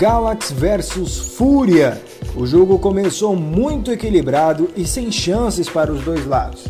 Galaxy versus Fúria. O jogo começou muito equilibrado e sem chances para os dois lados.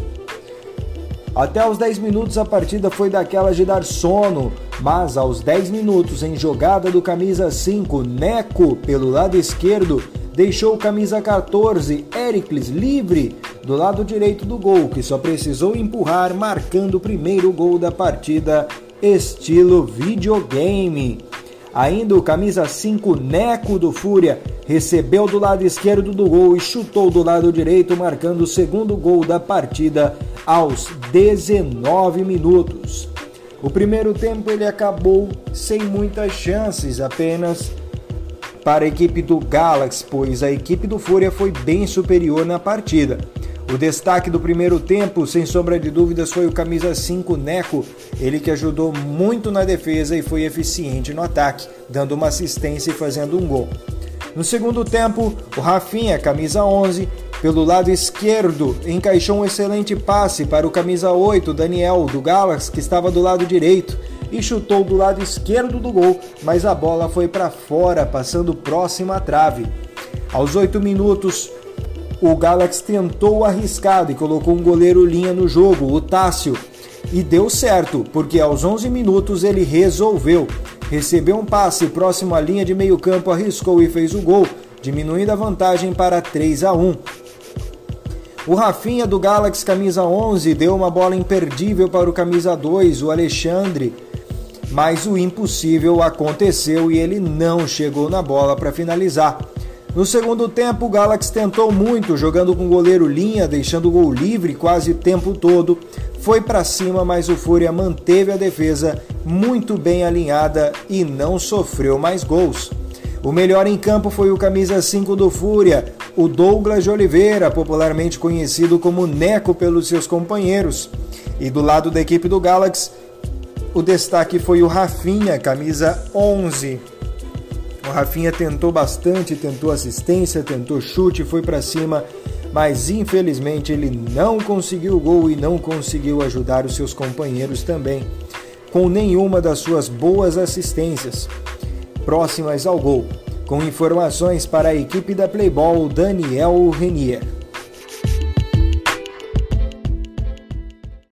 Até os 10 minutos a partida foi daquela de dar sono, mas aos 10 minutos em jogada do camisa 5, Neco, pelo lado esquerdo, deixou o camisa 14, Ericles, livre do lado direito do gol, que só precisou empurrar, marcando o primeiro gol da partida, estilo videogame. Ainda o camisa 5 Neco do Fúria recebeu do lado esquerdo do gol e chutou do lado direito, marcando o segundo gol da partida aos 19 minutos. O primeiro tempo ele acabou sem muitas chances, apenas para a equipe do Galaxy, pois a equipe do Fúria foi bem superior na partida. O destaque do primeiro tempo, sem sombra de dúvidas, foi o camisa 5 Neco, ele que ajudou muito na defesa e foi eficiente no ataque, dando uma assistência e fazendo um gol. No segundo tempo, o Rafinha, camisa 11, pelo lado esquerdo, encaixou um excelente passe para o camisa 8, Daniel, do Galaxy, que estava do lado direito, e chutou do lado esquerdo do gol, mas a bola foi para fora, passando próximo à trave. Aos 8 minutos, o Galaxy tentou arriscado e colocou um goleiro linha no jogo, o Tássio. E deu certo, porque aos 11 minutos ele resolveu. Recebeu um passe próximo à linha de meio campo, arriscou e fez o gol, diminuindo a vantagem para 3 a 1. O Rafinha do Galaxy camisa 11 deu uma bola imperdível para o camisa 2, o Alexandre, mas o impossível aconteceu e ele não chegou na bola para finalizar. No segundo tempo, o Galaxy tentou muito, jogando com o goleiro linha, deixando o gol livre quase o tempo todo. Foi para cima, mas o Fúria manteve a defesa muito bem alinhada e não sofreu mais gols. O melhor em campo foi o camisa 5 do Fúria, o Douglas de Oliveira, popularmente conhecido como Neco pelos seus companheiros. E do lado da equipe do Galaxy, o destaque foi o Rafinha, camisa 11. Rafinha tentou bastante, tentou assistência, tentou chute, foi para cima, mas infelizmente ele não conseguiu o gol e não conseguiu ajudar os seus companheiros também, com nenhuma das suas boas assistências próximas ao gol. Com informações para a equipe da Playball, Daniel Renier.